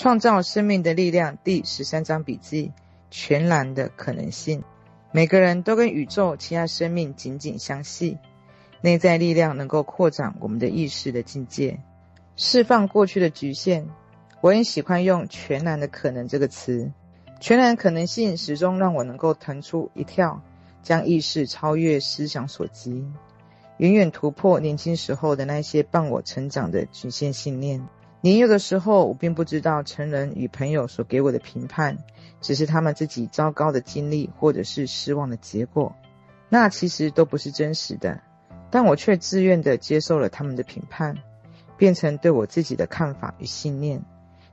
创造生命的力量第十三章笔记：全然的可能性。每个人都跟宇宙其他生命紧紧相系，内在力量能够扩展我们的意识的境界，释放过去的局限。我很喜欢用“全然的可能”这个词，全然可能性始终让我能够腾出一跳，将意识超越思想所及，远远突破年轻时候的那些伴我成长的局限信念。年幼的时候，我并不知道成人与朋友所给我的评判，只是他们自己糟糕的经历或者是失望的结果，那其实都不是真实的。但我却自愿地接受了他们的评判，变成对我自己的看法与信念，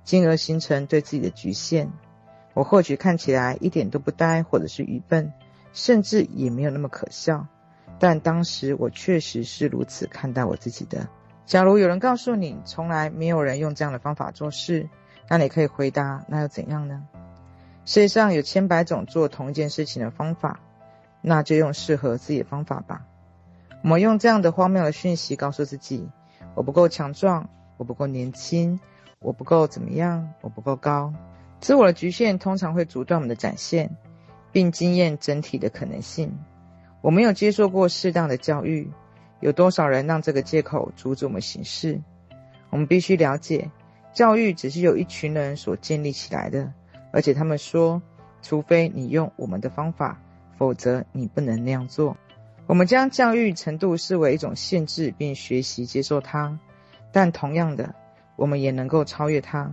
进而形成对自己的局限。我或许看起来一点都不呆，或者是愚笨，甚至也没有那么可笑，但当时我确实是如此看待我自己的。假如有人告诉你，从来没有人用这样的方法做事，那你可以回答：那又怎样呢？世界上有千百种做同一件事情的方法，那就用适合自己的方法吧。我们用这样的荒谬的讯息告诉自己：我不够强壮，我不够年轻，我不够怎么样，我不够高。自我的局限通常会阻断我们的展现，并经验整体的可能性。我没有接受过适当的教育。有多少人让这个借口阻止我们行事？我们必须了解，教育只是由一群人所建立起来的，而且他们说，除非你用我们的方法，否则你不能那样做。我们将教育程度视为一种限制，并学习接受它，但同样的，我们也能够超越它。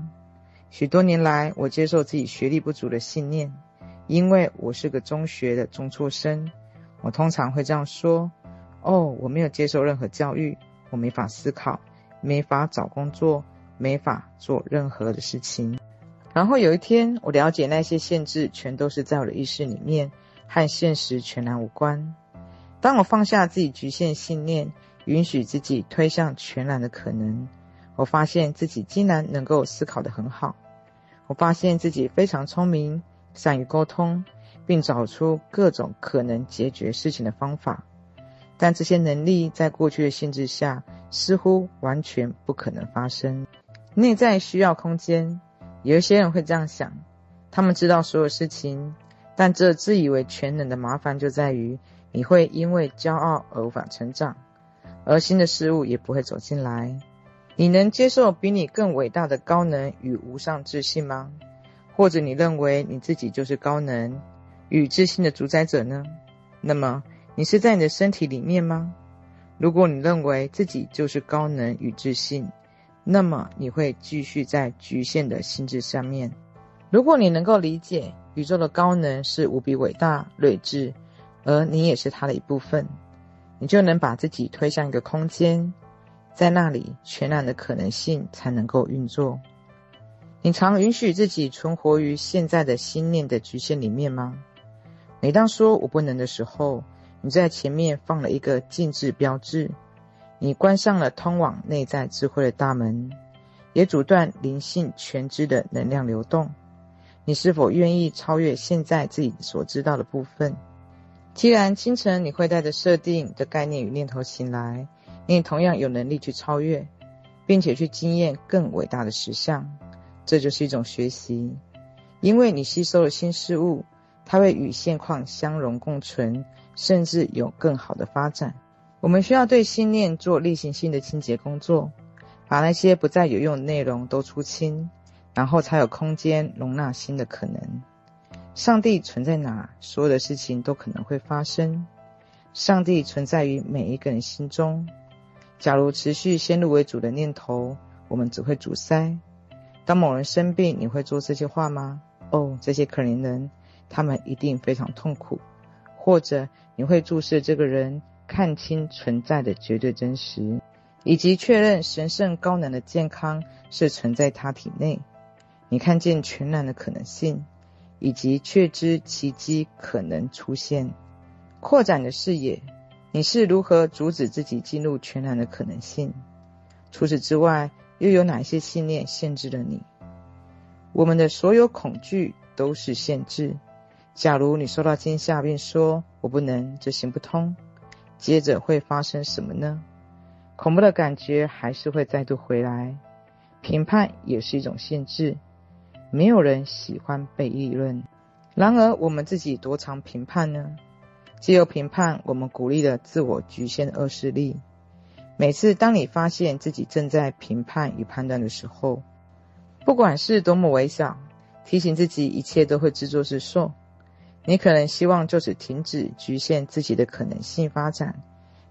许多年来，我接受自己学历不足的信念，因为我是个中学的中辍生。我通常会这样说。哦，我没有接受任何教育，我没法思考，没法找工作，没法做任何的事情。然后有一天，我了解那些限制全都是在我的意识里面，和现实全然无关。当我放下自己局限信念，允许自己推向全然的可能，我发现自己竟然能够思考得很好。我发现自己非常聪明，善于沟通，并找出各种可能解决事情的方法。但这些能力在过去的限制下，似乎完全不可能发生。内在需要空间，有一些人会这样想：他们知道所有事情，但这自以为全能的麻烦就在于，你会因为骄傲而无法成长，而新的事物也不会走进来。你能接受比你更伟大的高能与无上自信吗？或者你认为你自己就是高能与自信的主宰者呢？那么，你是在你的身体里面吗？如果你认为自己就是高能与自信，那么你会继续在局限的心智上面。如果你能够理解宇宙的高能是无比伟大、睿智，而你也是它的一部分，你就能把自己推向一个空间，在那里全然的可能性才能够运作。你常允许自己存活于现在的心念的局限里面吗？每当说我不能的时候，你在前面放了一个禁止标志，你关上了通往内在智慧的大门，也阻断灵性全知的能量流动。你是否愿意超越现在自己所知道的部分？既然清晨你会带着设定的概念与念头醒来，你也同样有能力去超越，并且去经验更伟大的实相。这就是一种学习，因为你吸收了新事物，它会与现况相融共存。甚至有更好的发展。我们需要对信念做例行性的清洁工作，把那些不再有用的内容都出清，然后才有空间容纳新的可能。上帝存在哪，所有的事情都可能会发生。上帝存在于每一个人心中。假如持续先入为主的念头，我们只会阻塞。当某人生病，你会做这些话吗？哦，这些可怜人，他们一定非常痛苦。或者你会注视这个人，看清存在的绝对真实，以及确认神圣高能的健康是存在他体内。你看见全然的可能性，以及确知奇迹可能出现。扩展的视野，你是如何阻止自己进入全然的可能性？除此之外，又有哪些信念限制了你？我们的所有恐惧都是限制。假如你受到惊吓，并说“我不能，这行不通”，接着会发生什么呢？恐怖的感觉还是会再度回来。评判也是一种限制，没有人喜欢被议论。然而，我们自己多常评判呢？借由评判，我们鼓励了自我局限的恶势力。每次当你发现自己正在评判与判断的时候，不管是多么微小，提醒自己一切都会自作自受。你可能希望就此停止局限自己的可能性发展，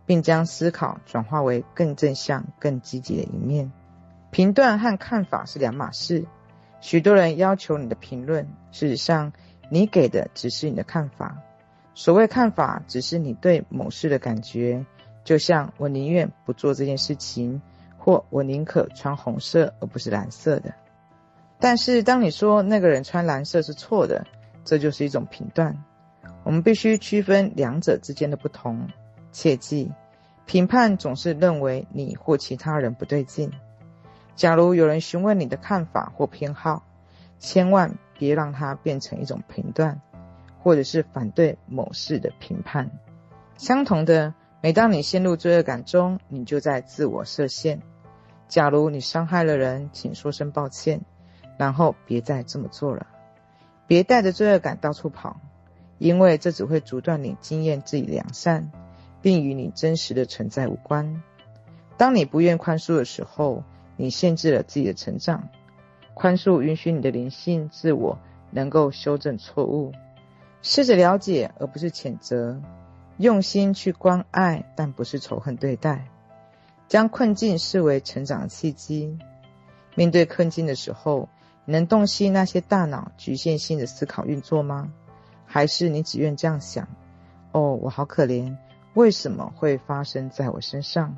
并将思考转化为更正向、更积极的一面。评断和看法是两码事。许多人要求你的评论，事实上，你给的只是你的看法。所谓看法，只是你对某事的感觉。就像我宁愿不做这件事情，或我宁可穿红色而不是蓝色的。但是，当你说那个人穿蓝色是错的，这就是一种评断。我们必须区分两者之间的不同。切记，评判总是认为你或其他人不对劲。假如有人询问你的看法或偏好，千万别让它变成一种评断，或者是反对某事的评判。相同的，每当你陷入罪恶感中，你就在自我设限。假如你伤害了人，请说声抱歉，然后别再这么做了。别带着罪恶感到处跑，因为这只会阻断你经验自己良善，并与你真实的存在无关。当你不愿宽恕的时候，你限制了自己的成长。宽恕允许你的灵性自我能够修正错误，试着了解而不是谴责，用心去关爱，但不是仇恨对待。将困境视为成长的契机。面对困境的时候，能洞悉那些大脑局限性的思考运作吗？还是你只愿这样想：哦，我好可怜，为什么会发生在我身上？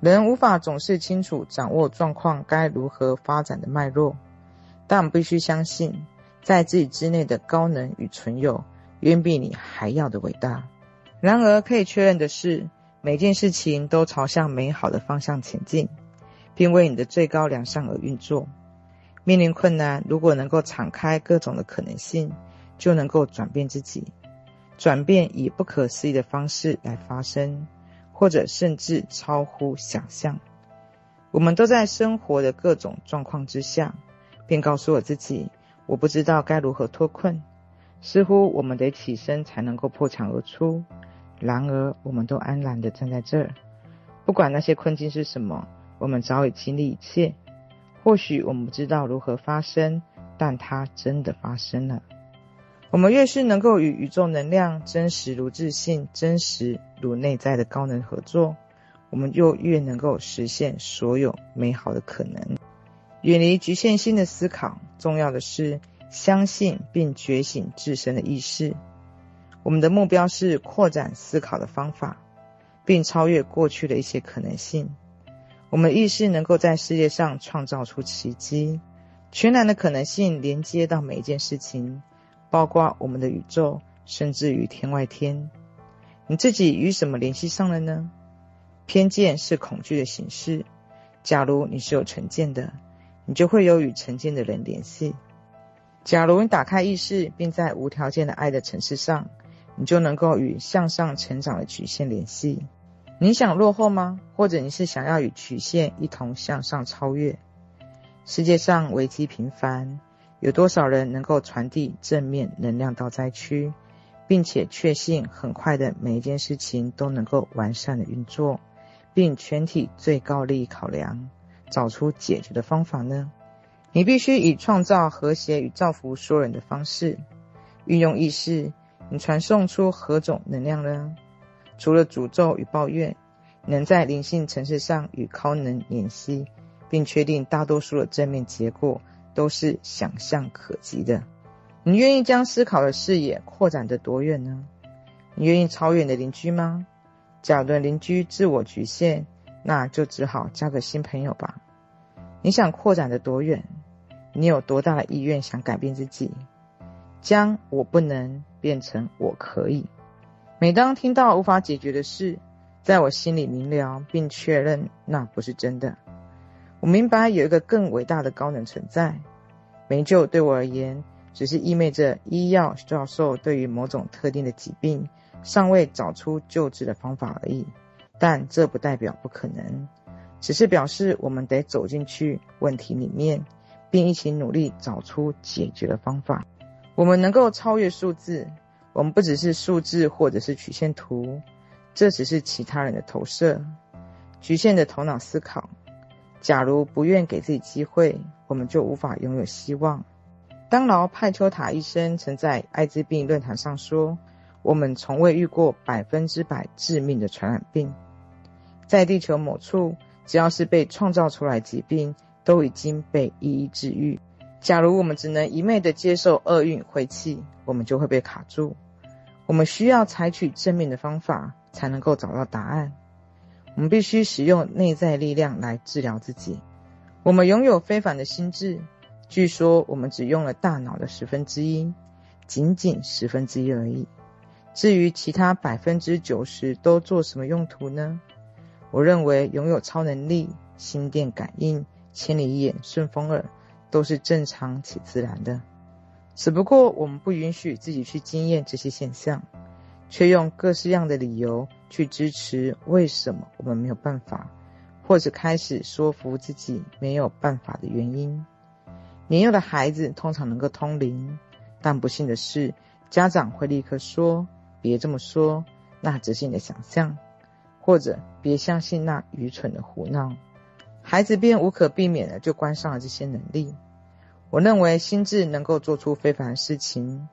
人无法总是清楚掌握状况该如何发展的脉络，但必须相信，在自己之内的高能与存有，远比你还要的伟大。然而，可以确认的是，每件事情都朝向美好的方向前进，并为你的最高良善而运作。面临困难，如果能够敞开各种的可能性，就能够转变自己，转变以不可思议的方式来发生，或者甚至超乎想象。我们都在生活的各种状况之下，便告诉我自己：我不知道该如何脱困。似乎我们得起身才能够破墙而出。然而，我们都安然地站在这儿，不管那些困境是什么，我们早已经历一切。或许我们不知道如何发生，但它真的发生了。我们越是能够与宇宙能量真实如自信、真实如内在的高能合作，我们就越能够实现所有美好的可能。远离局限性的思考，重要的是相信并觉醒自身的意识。我们的目标是扩展思考的方法，并超越过去的一些可能性。我们意识能够在世界上创造出奇迹，全然的可能性连接到每一件事情，包括我们的宇宙，甚至于天外天。你自己与什么联系上了呢？偏见是恐惧的形式。假如你是有成见的，你就会有与成见的人联系。假如你打开意识，并在无条件的爱的层次上，你就能够与向上成长的曲线联系。你想落后吗？或者你是想要与曲线一同向上超越？世界上危机频繁，有多少人能够传递正面能量到灾区，并且确信很快的每一件事情都能够完善的运作，并全体最高利益考量，找出解决的方法呢？你必须以创造和谐与造福所有人的方式，运用意识，你传送出何种能量呢？除了诅咒与抱怨，能在灵性层次上与高能联系，并确定大多数的正面结果都是想象可及的。你愿意将思考的视野扩展得多远呢？你愿意超越你的邻居吗？假如邻居自我局限，那就只好交个新朋友吧。你想扩展得多远？你有多大的意愿想改变自己？将我不能变成我可以。每当听到无法解决的事，在我心里明了并确认那不是真的。我明白有一个更伟大的高能存在。没救对我而言，只是意味着医药教授对于某种特定的疾病尚未找出救治的方法而已。但这不代表不可能，只是表示我们得走进去问题里面，并一起努力找出解决的方法。我们能够超越数字，我们不只是数字或者是曲线图，这只是其他人的投射，局限的头脑思考。假如不愿给自己机会，我们就无法拥有希望。当劳派丘塔医生曾在艾滋病论坛上说：“我们从未遇过百分之百致命的传染病，在地球某处，只要是被创造出来疾病，都已经被一一治愈。假如我们只能一昧的接受厄运晦气，我们就会被卡住。我们需要采取正面的方法，才能够找到答案。”我们必须使用内在力量来治疗自己。我们拥有非凡的心智，据说我们只用了大脑的十分之一，仅仅十分之一而已。至于其他百分之九十都做什么用途呢？我认为拥有超能力、心电感应、千里眼、顺风耳都是正常且自然的。只不过我们不允许自己去经验这些现象。却用各式样的理由去支持为什么我们没有办法，或者开始说服自己没有办法的原因。年幼的孩子通常能够通灵，但不幸的是，家长会立刻说：“别这么说，那只是你的想象。”或者“别相信那愚蠢的胡闹”，孩子便无可避免的就关上了这些能力。我认为心智能够做出非凡事情。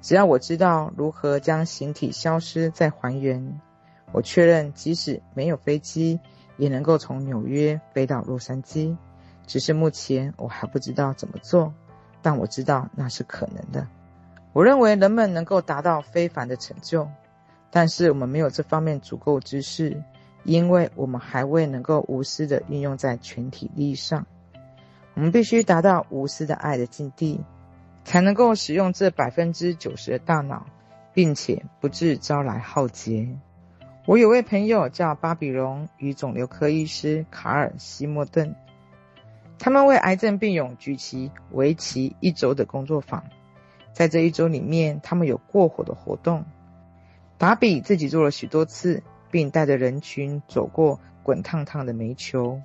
只要我知道如何将形体消失再还原，我确认即使没有飞机，也能够从纽约飞到洛杉矶。只是目前我还不知道怎么做，但我知道那是可能的。我认为人们能够达到非凡的成就，但是我们没有这方面足够知识，因为我们还未能够无私地运用在全体利益上。我们必须达到无私的爱的境地。才能够使用这百分之九十的大脑，并且不致招来浩劫。我有位朋友叫巴比荣与肿瘤科医师卡尔西莫顿，他们为癌症病友举行为期一周的工作坊。在这一周里面，他们有过火的活动。达比自己做了许多次，并带着人群走过滚烫烫的煤球，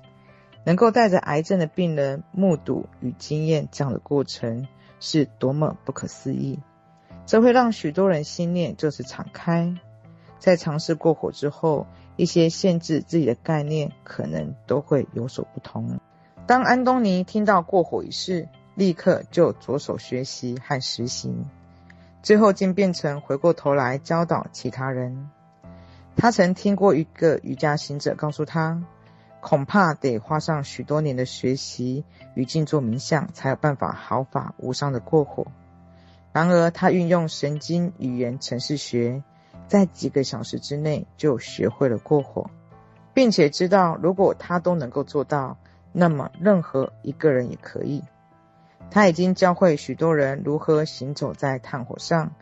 能够带着癌症的病人目睹与经验这样的过程。是多么不可思议！这会让许多人心念就是敞开。在尝试过火之后，一些限制自己的概念可能都会有所不同。当安东尼听到过火一事，立刻就着手学习和实行，最后竟变成回过头来教导其他人。他曾听过一个瑜伽行者告诉他。恐怕得花上许多年的学习与静坐冥想，才有办法毫发无伤的过火。然而，他运用神经语言程式学，在几个小时之内就学会了过火，并且知道如果他都能够做到，那么任何一个人也可以。他已经教会许多人如何行走在炭火上，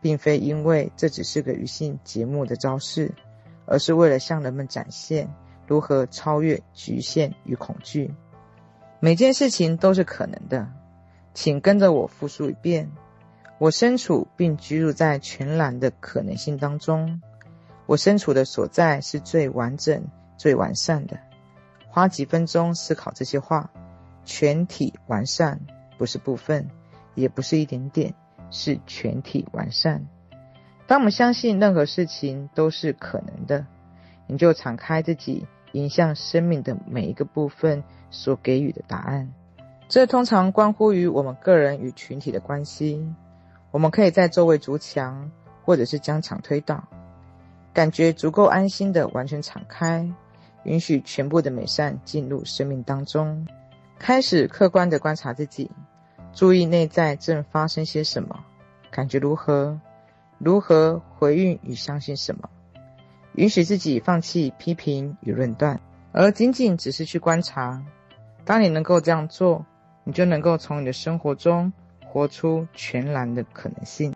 并非因为这只是个余兴节目的招式，而是为了向人们展现。如何超越局限与恐惧？每件事情都是可能的，请跟着我复述一遍。我身处并居住在全然的可能性当中。我身处的所在是最完整、最完善的。花几分钟思考这些话。全体完善，不是部分，也不是一点点，是全体完善。当我们相信任何事情都是可能的，你就敞开自己。迎向生命的每一个部分所给予的答案，这通常关乎于我们个人与群体的关系。我们可以在周围筑墙，或者是将墙推倒，感觉足够安心的完全敞开，允许全部的美善进入生命当中。开始客观的观察自己，注意内在正发生些什么，感觉如何，如何回应与相信什么。允许自己放弃批评与论断，而仅仅只是去观察。当你能够这样做，你就能够从你的生活中活出全然的可能性。